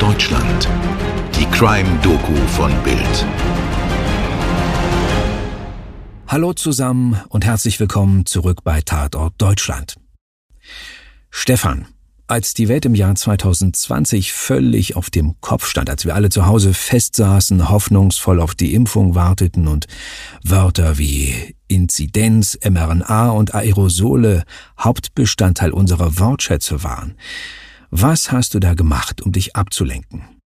Deutschland. Die Crime-Doku von Bild. Hallo zusammen und herzlich willkommen zurück bei Tatort Deutschland. Stefan, als die Welt im Jahr 2020 völlig auf dem Kopf stand, als wir alle zu Hause festsaßen, hoffnungsvoll auf die Impfung warteten und Wörter wie Inzidenz, mRNA und Aerosole Hauptbestandteil unserer Wortschätze waren, was hast du da gemacht, um dich abzulenken?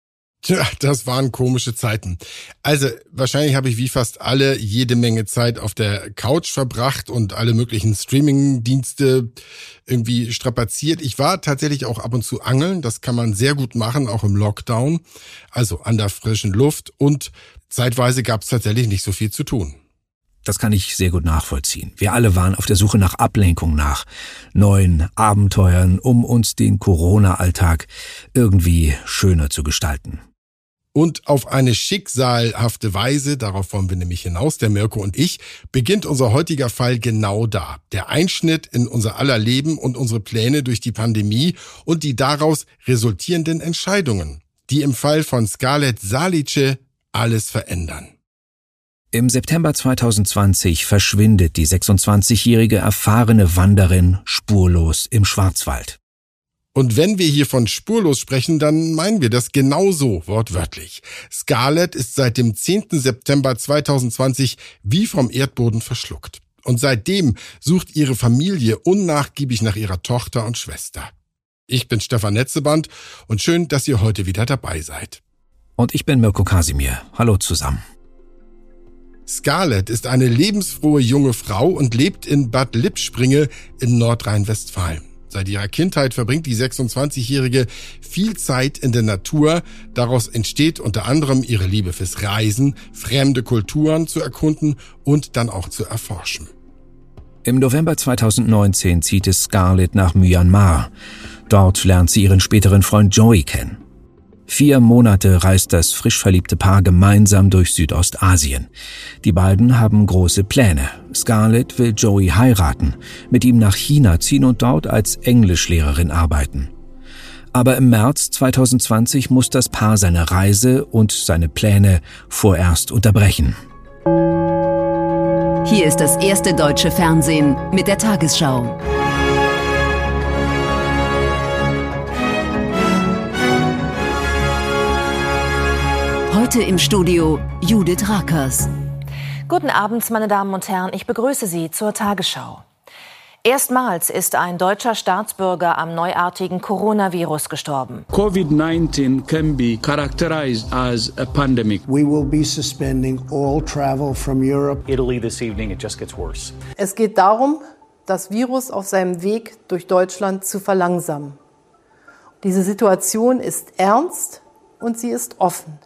Tja, das waren komische Zeiten. Also wahrscheinlich habe ich wie fast alle jede Menge Zeit auf der Couch verbracht und alle möglichen Streaming-Dienste irgendwie strapaziert. Ich war tatsächlich auch ab und zu angeln. Das kann man sehr gut machen, auch im Lockdown. Also an der frischen Luft. Und zeitweise gab es tatsächlich nicht so viel zu tun. Das kann ich sehr gut nachvollziehen. Wir alle waren auf der Suche nach Ablenkung, nach neuen Abenteuern, um uns den Corona-Alltag irgendwie schöner zu gestalten. Und auf eine schicksalhafte Weise, darauf wollen wir nämlich hinaus, der Mirko und ich, beginnt unser heutiger Fall genau da. Der Einschnitt in unser aller Leben und unsere Pläne durch die Pandemie und die daraus resultierenden Entscheidungen, die im Fall von Scarlett Salice alles verändern. Im September 2020 verschwindet die 26-jährige erfahrene Wanderin spurlos im Schwarzwald. Und wenn wir hier von spurlos sprechen, dann meinen wir das genauso wortwörtlich. Scarlett ist seit dem 10. September 2020 wie vom Erdboden verschluckt. Und seitdem sucht ihre Familie unnachgiebig nach ihrer Tochter und Schwester. Ich bin Stefan Netzeband und schön, dass ihr heute wieder dabei seid. Und ich bin Mirko Kasimir. Hallo zusammen. Scarlett ist eine lebensfrohe junge Frau und lebt in Bad Lippspringe in Nordrhein-Westfalen. Seit ihrer Kindheit verbringt die 26-Jährige viel Zeit in der Natur. Daraus entsteht unter anderem ihre Liebe fürs Reisen, fremde Kulturen zu erkunden und dann auch zu erforschen. Im November 2019 zieht es Scarlett nach Myanmar. Dort lernt sie ihren späteren Freund Joey kennen. Vier Monate reist das frisch verliebte Paar gemeinsam durch Südostasien. Die beiden haben große Pläne. Scarlett will Joey heiraten, mit ihm nach China ziehen und dort als Englischlehrerin arbeiten. Aber im März 2020 muss das Paar seine Reise und seine Pläne vorerst unterbrechen. Hier ist das erste deutsche Fernsehen mit der Tagesschau. Heute im Studio Judith Rakers. Guten Abend, meine Damen und Herren. Ich begrüße Sie zur Tagesschau. Erstmals ist ein deutscher Staatsbürger am neuartigen Coronavirus gestorben. COVID-19 can be characterized as a pandemic. We will be suspending all travel from Europe. Italy this evening, it just gets worse. Es geht darum, das Virus auf seinem Weg durch Deutschland zu verlangsamen. Diese Situation ist ernst und sie ist offen.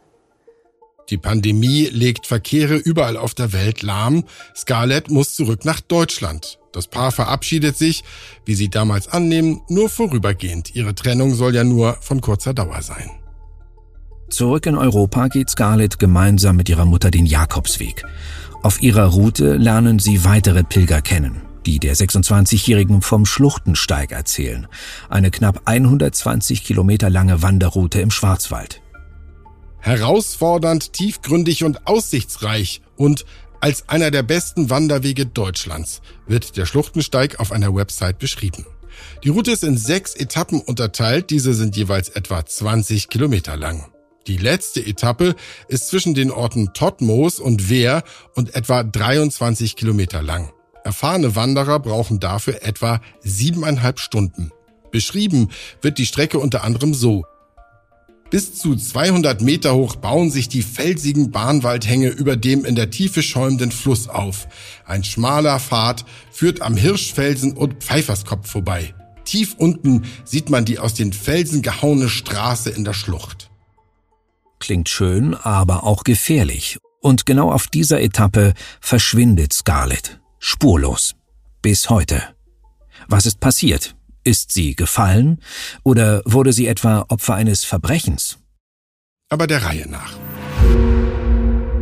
Die Pandemie legt Verkehre überall auf der Welt lahm. Scarlett muss zurück nach Deutschland. Das Paar verabschiedet sich, wie sie damals annehmen, nur vorübergehend. Ihre Trennung soll ja nur von kurzer Dauer sein. Zurück in Europa geht Scarlett gemeinsam mit ihrer Mutter den Jakobsweg. Auf ihrer Route lernen sie weitere Pilger kennen, die der 26-Jährigen vom Schluchtensteig erzählen. Eine knapp 120 Kilometer lange Wanderroute im Schwarzwald. Herausfordernd, tiefgründig und aussichtsreich und als einer der besten Wanderwege Deutschlands wird der Schluchtensteig auf einer Website beschrieben. Die Route ist in sechs Etappen unterteilt, diese sind jeweils etwa 20 Kilometer lang. Die letzte Etappe ist zwischen den Orten Todtmoos und Wehr und etwa 23 Kilometer lang. Erfahrene Wanderer brauchen dafür etwa siebeneinhalb Stunden. Beschrieben wird die Strecke unter anderem so. Bis zu 200 Meter hoch bauen sich die felsigen Bahnwaldhänge über dem in der Tiefe schäumenden Fluss auf. Ein schmaler Pfad führt am Hirschfelsen und Pfeiferskopf vorbei. Tief unten sieht man die aus den Felsen gehauene Straße in der Schlucht. Klingt schön, aber auch gefährlich. Und genau auf dieser Etappe verschwindet Scarlett. Spurlos. Bis heute. Was ist passiert? Ist sie gefallen oder wurde sie etwa Opfer eines Verbrechens? Aber der Reihe nach.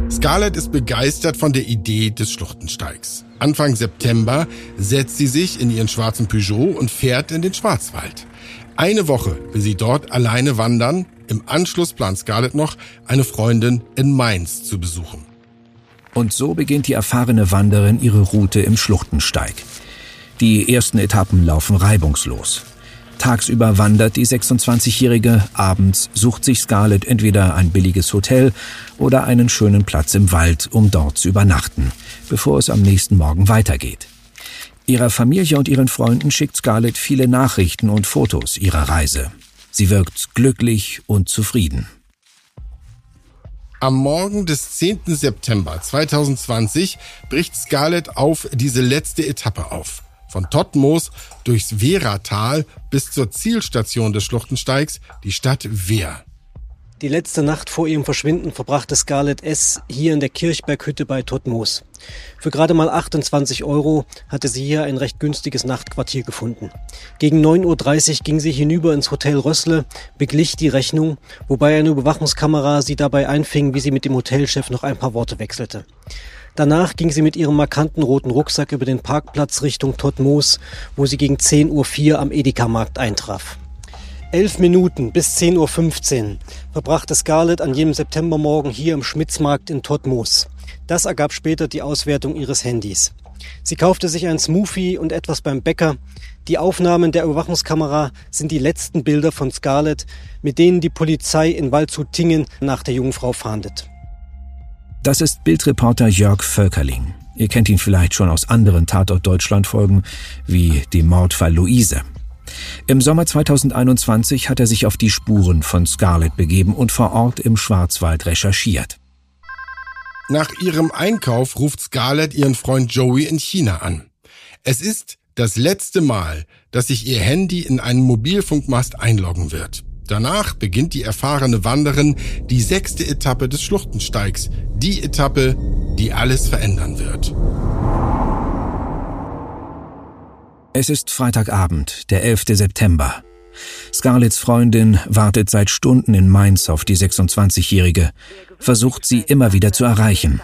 Scarlett ist begeistert von der Idee des Schluchtensteigs. Anfang September setzt sie sich in ihren schwarzen Peugeot und fährt in den Schwarzwald. Eine Woche will sie dort alleine wandern, Im Anschluss plant Scarlett noch, eine Freundin in Mainz zu besuchen. Und so beginnt die erfahrene Wanderin ihre Route im Schluchtensteig. Die ersten Etappen laufen reibungslos. Tagsüber wandert die 26-Jährige, abends sucht sich Scarlett entweder ein billiges Hotel oder einen schönen Platz im Wald, um dort zu übernachten, bevor es am nächsten Morgen weitergeht. Ihrer Familie und ihren Freunden schickt Scarlett viele Nachrichten und Fotos ihrer Reise. Sie wirkt glücklich und zufrieden. Am Morgen des 10. September 2020 bricht Scarlett auf diese letzte Etappe auf. Von Tottenmoos durchs Wehratal bis zur Zielstation des Schluchtensteigs, die Stadt Wehr. Die letzte Nacht vor ihrem Verschwinden verbrachte Scarlett S. hier in der Kirchberghütte bei Totmoos. Für gerade mal 28 Euro hatte sie hier ein recht günstiges Nachtquartier gefunden. Gegen 9.30 Uhr ging sie hinüber ins Hotel Rössle, beglich die Rechnung, wobei eine Überwachungskamera sie dabei einfing, wie sie mit dem Hotelchef noch ein paar Worte wechselte. Danach ging sie mit ihrem markanten roten Rucksack über den Parkplatz Richtung Totmoos, wo sie gegen 10.04 Uhr am Edeka-Markt eintraf. Elf Minuten bis 10.15 Uhr verbrachte Scarlett an jedem Septembermorgen hier im Schmitzmarkt in Todtmoos. Das ergab später die Auswertung ihres Handys. Sie kaufte sich ein Smoothie und etwas beim Bäcker. Die Aufnahmen der Überwachungskamera sind die letzten Bilder von Scarlett, mit denen die Polizei in Waldshut-Tingen nach der jungen Frau fahndet. Das ist Bildreporter Jörg Völkerling. Ihr kennt ihn vielleicht schon aus anderen Tatort Deutschland Folgen, wie dem Mordfall Luise. Im Sommer 2021 hat er sich auf die Spuren von Scarlett begeben und vor Ort im Schwarzwald recherchiert. Nach ihrem Einkauf ruft Scarlett ihren Freund Joey in China an. Es ist das letzte Mal, dass sich ihr Handy in einen Mobilfunkmast einloggen wird. Danach beginnt die erfahrene Wanderin die sechste Etappe des Schluchtensteigs, die Etappe, die alles verändern wird. Es ist Freitagabend, der 11. September. Scarletts Freundin wartet seit Stunden in Mainz auf die 26-Jährige, versucht sie immer wieder zu erreichen.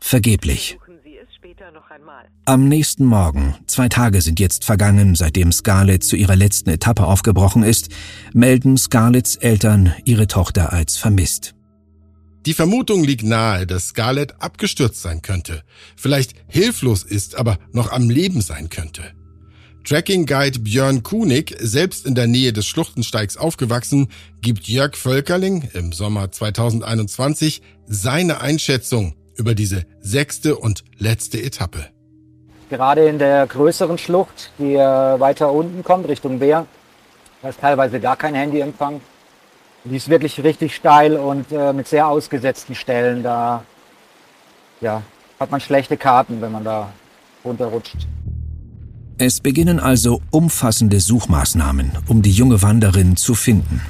Vergeblich. Am nächsten Morgen, zwei Tage sind jetzt vergangen, seitdem Scarlett zu ihrer letzten Etappe aufgebrochen ist, melden Scarletts Eltern ihre Tochter als vermisst. Die Vermutung liegt nahe, dass Scarlett abgestürzt sein könnte, vielleicht hilflos ist, aber noch am Leben sein könnte. Tracking Guide Björn Kunig, selbst in der Nähe des Schluchtensteigs aufgewachsen, gibt Jörg Völkerling im Sommer 2021 seine Einschätzung über diese sechste und letzte Etappe. Gerade in der größeren Schlucht, die weiter unten kommt, Richtung Bär, da ist teilweise gar kein Handyempfang. Die ist wirklich richtig steil und äh, mit sehr ausgesetzten Stellen. Da ja, hat man schlechte Karten, wenn man da runterrutscht. Es beginnen also umfassende Suchmaßnahmen, um die junge Wanderin zu finden.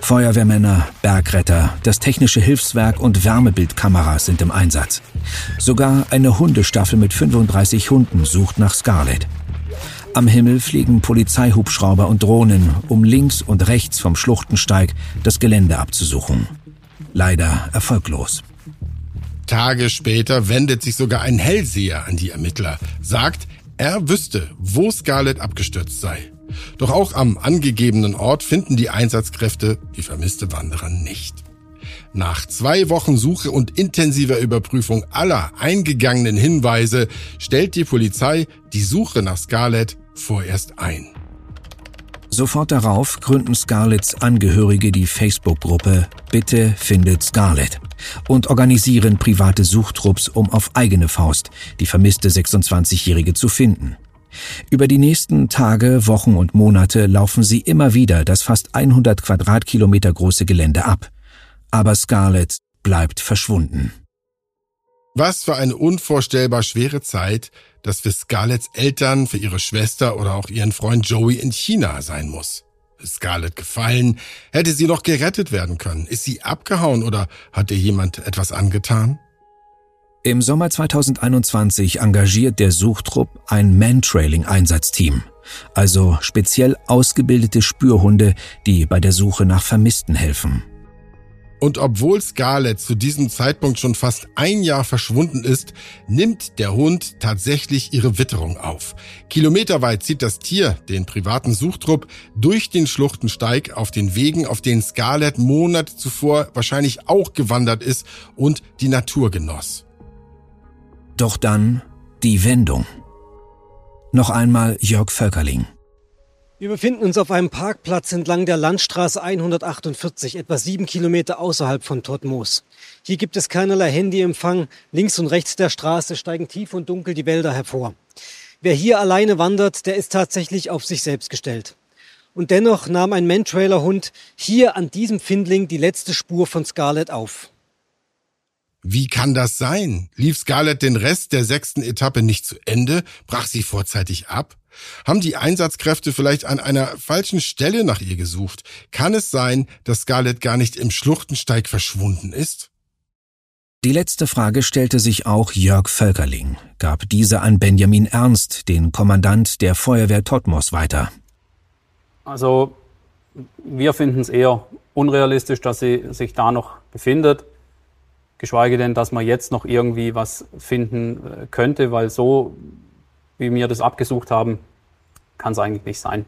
Feuerwehrmänner, Bergretter, das technische Hilfswerk und Wärmebildkameras sind im Einsatz. Sogar eine Hundestaffel mit 35 Hunden sucht nach Scarlett. Am Himmel fliegen Polizeihubschrauber und Drohnen, um links und rechts vom Schluchtensteig das Gelände abzusuchen. Leider erfolglos. Tage später wendet sich sogar ein Hellseher an die Ermittler, sagt, er wüsste, wo Scarlett abgestürzt sei. Doch auch am angegebenen Ort finden die Einsatzkräfte die vermisste Wanderin nicht. Nach zwei Wochen Suche und intensiver Überprüfung aller eingegangenen Hinweise stellt die Polizei die Suche nach Scarlett vorerst ein. Sofort darauf gründen Scarletts Angehörige die Facebook-Gruppe Bitte findet Scarlett und organisieren private Suchtrupps, um auf eigene Faust die vermisste 26-Jährige zu finden. Über die nächsten Tage, Wochen und Monate laufen sie immer wieder das fast 100 Quadratkilometer große Gelände ab. Aber Scarlett bleibt verschwunden. Was für eine unvorstellbar schwere Zeit das für Scarletts Eltern, für ihre Schwester oder auch ihren Freund Joey in China sein muss. Scarlett gefallen? Hätte sie noch gerettet werden können? Ist sie abgehauen oder hat ihr jemand etwas angetan? Im Sommer 2021 engagiert der Suchtrupp ein Mantrailing-Einsatzteam, also speziell ausgebildete Spürhunde, die bei der Suche nach Vermissten helfen. Und obwohl Scarlett zu diesem Zeitpunkt schon fast ein Jahr verschwunden ist, nimmt der Hund tatsächlich ihre Witterung auf. Kilometerweit zieht das Tier, den privaten Suchtrupp, durch den Schluchtensteig auf den Wegen, auf denen Scarlett Monate zuvor wahrscheinlich auch gewandert ist und die Natur genoss. Doch dann die Wendung. Noch einmal Jörg Völkerling. Wir befinden uns auf einem Parkplatz entlang der Landstraße 148, etwa sieben Kilometer außerhalb von Todtmoos. Hier gibt es keinerlei Handyempfang. Links und rechts der Straße steigen tief und dunkel die Wälder hervor. Wer hier alleine wandert, der ist tatsächlich auf sich selbst gestellt. Und dennoch nahm ein Mantrailer-Hund hier an diesem Findling die letzte Spur von Scarlett auf. Wie kann das sein? Lief Scarlett den Rest der sechsten Etappe nicht zu Ende? Brach sie vorzeitig ab? Haben die Einsatzkräfte vielleicht an einer falschen Stelle nach ihr gesucht? Kann es sein, dass Scarlett gar nicht im Schluchtensteig verschwunden ist? Die letzte Frage stellte sich auch Jörg Völkerling, gab diese an Benjamin Ernst, den Kommandant der Feuerwehr Totmos, weiter. Also, wir finden es eher unrealistisch, dass sie sich da noch befindet. Geschweige denn, dass man jetzt noch irgendwie was finden äh, könnte, weil so wie wir das abgesucht haben, kann es eigentlich nicht sein,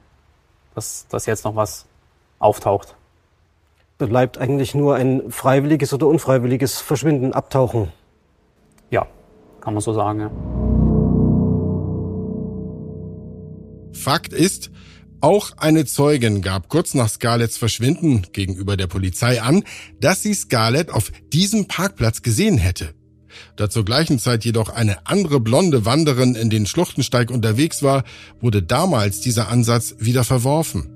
dass, dass jetzt noch was auftaucht. Da bleibt eigentlich nur ein freiwilliges oder unfreiwilliges Verschwinden, Abtauchen. Ja, kann man so sagen. Ja. Fakt ist, auch eine Zeugin gab kurz nach Scarletts Verschwinden gegenüber der Polizei an, dass sie Scarlett auf diesem Parkplatz gesehen hätte. Da zur gleichen Zeit jedoch eine andere blonde Wanderin in den Schluchtensteig unterwegs war, wurde damals dieser Ansatz wieder verworfen.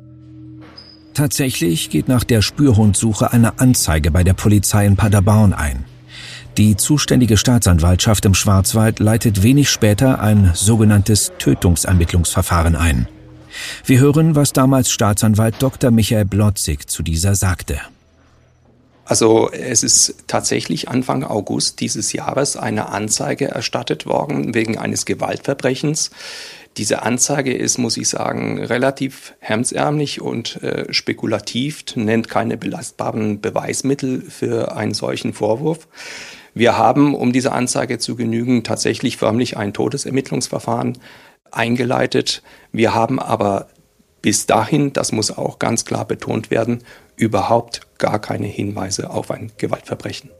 Tatsächlich geht nach der Spürhundsuche eine Anzeige bei der Polizei in Paderborn ein. Die zuständige Staatsanwaltschaft im Schwarzwald leitet wenig später ein sogenanntes Tötungsermittlungsverfahren ein. Wir hören, was damals Staatsanwalt Dr. Michael Blotzig zu dieser sagte. Also es ist tatsächlich Anfang August dieses Jahres eine Anzeige erstattet worden wegen eines Gewaltverbrechens. Diese Anzeige ist, muss ich sagen, relativ hemsärmlich und äh, spekulativ, nennt keine belastbaren Beweismittel für einen solchen Vorwurf. Wir haben, um dieser Anzeige zu genügen, tatsächlich förmlich ein Todesermittlungsverfahren eingeleitet. Wir haben aber bis dahin, das muss auch ganz klar betont werden, überhaupt gar keine Hinweise auf ein Gewaltverbrechen.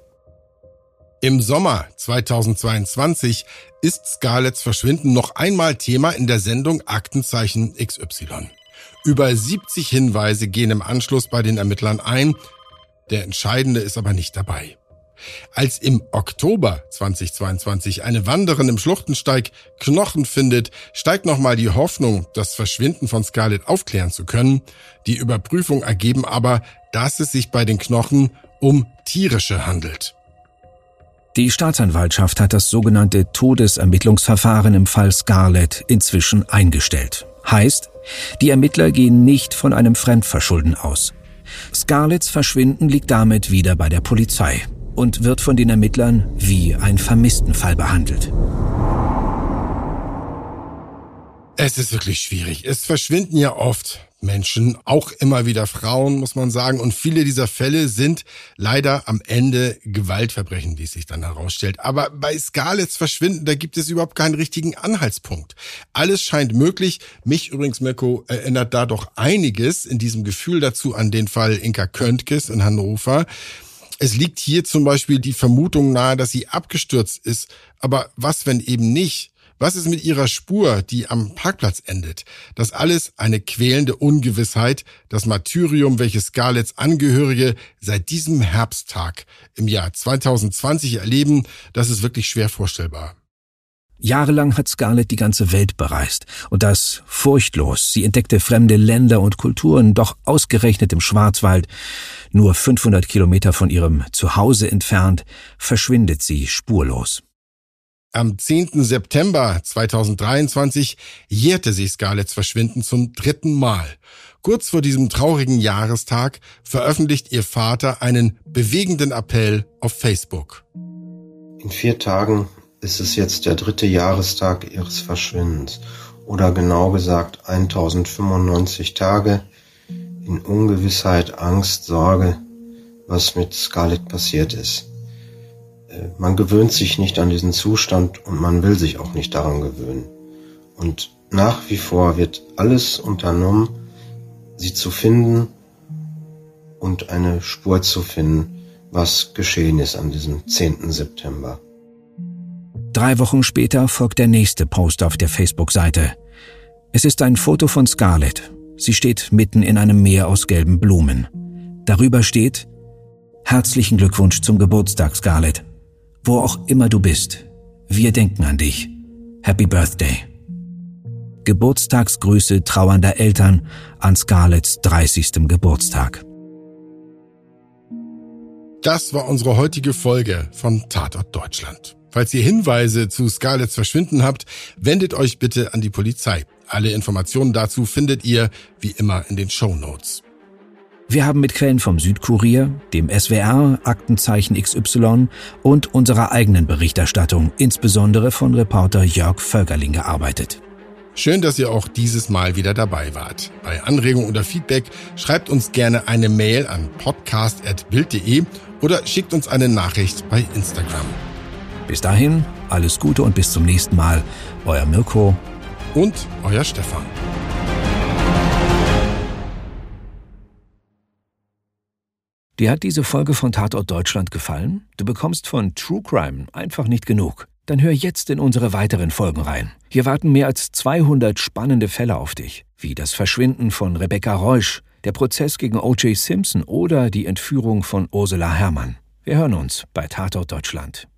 Im Sommer 2022 ist Scarletts Verschwinden noch einmal Thema in der Sendung Aktenzeichen XY. Über 70 Hinweise gehen im Anschluss bei den Ermittlern ein. Der entscheidende ist aber nicht dabei. Als im Oktober 2022 eine Wanderin im Schluchtensteig Knochen findet, steigt nochmal die Hoffnung, das Verschwinden von Scarlett aufklären zu können. Die Überprüfung ergeben aber, dass es sich bei den Knochen um tierische handelt. Die Staatsanwaltschaft hat das sogenannte Todesermittlungsverfahren im Fall Scarlett inzwischen eingestellt. Heißt, die Ermittler gehen nicht von einem Fremdverschulden aus. Scarletts Verschwinden liegt damit wieder bei der Polizei und wird von den Ermittlern wie ein Vermisstenfall behandelt. Es ist wirklich schwierig. Es verschwinden ja oft Menschen, auch immer wieder Frauen, muss man sagen. Und viele dieser Fälle sind leider am Ende Gewaltverbrechen, wie es sich dann herausstellt. Aber bei Scarletts Verschwinden, da gibt es überhaupt keinen richtigen Anhaltspunkt. Alles scheint möglich. Mich übrigens, Mirko, erinnert da doch einiges in diesem Gefühl dazu an den Fall Inka Köntges in Hannover. Es liegt hier zum Beispiel die Vermutung nahe, dass sie abgestürzt ist. Aber was, wenn eben nicht? Was ist mit ihrer Spur, die am Parkplatz endet? Das alles eine quälende Ungewissheit, das Martyrium, welches Scarletts Angehörige seit diesem Herbsttag im Jahr 2020 erleben, das ist wirklich schwer vorstellbar. Jahrelang hat Scarlett die ganze Welt bereist und das furchtlos. Sie entdeckte fremde Länder und Kulturen, doch ausgerechnet im Schwarzwald, nur 500 Kilometer von ihrem Zuhause entfernt, verschwindet sie spurlos. Am 10. September 2023 jährte sich Scarletts Verschwinden zum dritten Mal. Kurz vor diesem traurigen Jahrestag veröffentlicht ihr Vater einen bewegenden Appell auf Facebook. In vier Tagen ist es jetzt der dritte Jahrestag ihres Verschwindens oder genau gesagt 1095 Tage in Ungewissheit, Angst, Sorge, was mit Scarlett passiert ist. Äh, man gewöhnt sich nicht an diesen Zustand und man will sich auch nicht daran gewöhnen. Und nach wie vor wird alles unternommen, sie zu finden und eine Spur zu finden, was geschehen ist an diesem 10. September. Drei Wochen später folgt der nächste Post auf der Facebook-Seite. Es ist ein Foto von Scarlett. Sie steht mitten in einem Meer aus gelben Blumen. Darüber steht Herzlichen Glückwunsch zum Geburtstag, Scarlett. Wo auch immer du bist, wir denken an dich. Happy Birthday. Geburtstagsgrüße trauernder Eltern an Scarletts 30. Geburtstag. Das war unsere heutige Folge von Tatort Deutschland. Falls ihr Hinweise zu Scarletts Verschwinden habt, wendet euch bitte an die Polizei. Alle Informationen dazu findet ihr wie immer in den Show Notes. Wir haben mit Quellen vom Südkurier, dem SWR, Aktenzeichen XY und unserer eigenen Berichterstattung, insbesondere von Reporter Jörg Völkerling, gearbeitet. Schön, dass ihr auch dieses Mal wieder dabei wart. Bei Anregungen oder Feedback schreibt uns gerne eine Mail an podcast.bild.de oder schickt uns eine Nachricht bei Instagram. Bis dahin, alles Gute und bis zum nächsten Mal. Euer Mirko und euer Stefan. Dir hat diese Folge von Tatort Deutschland gefallen? Du bekommst von True Crime einfach nicht genug. Dann hör jetzt in unsere weiteren Folgen rein. Hier warten mehr als 200 spannende Fälle auf dich, wie das Verschwinden von Rebecca Reusch, der Prozess gegen O.J. Simpson oder die Entführung von Ursula Herrmann. Wir hören uns bei Tatort Deutschland.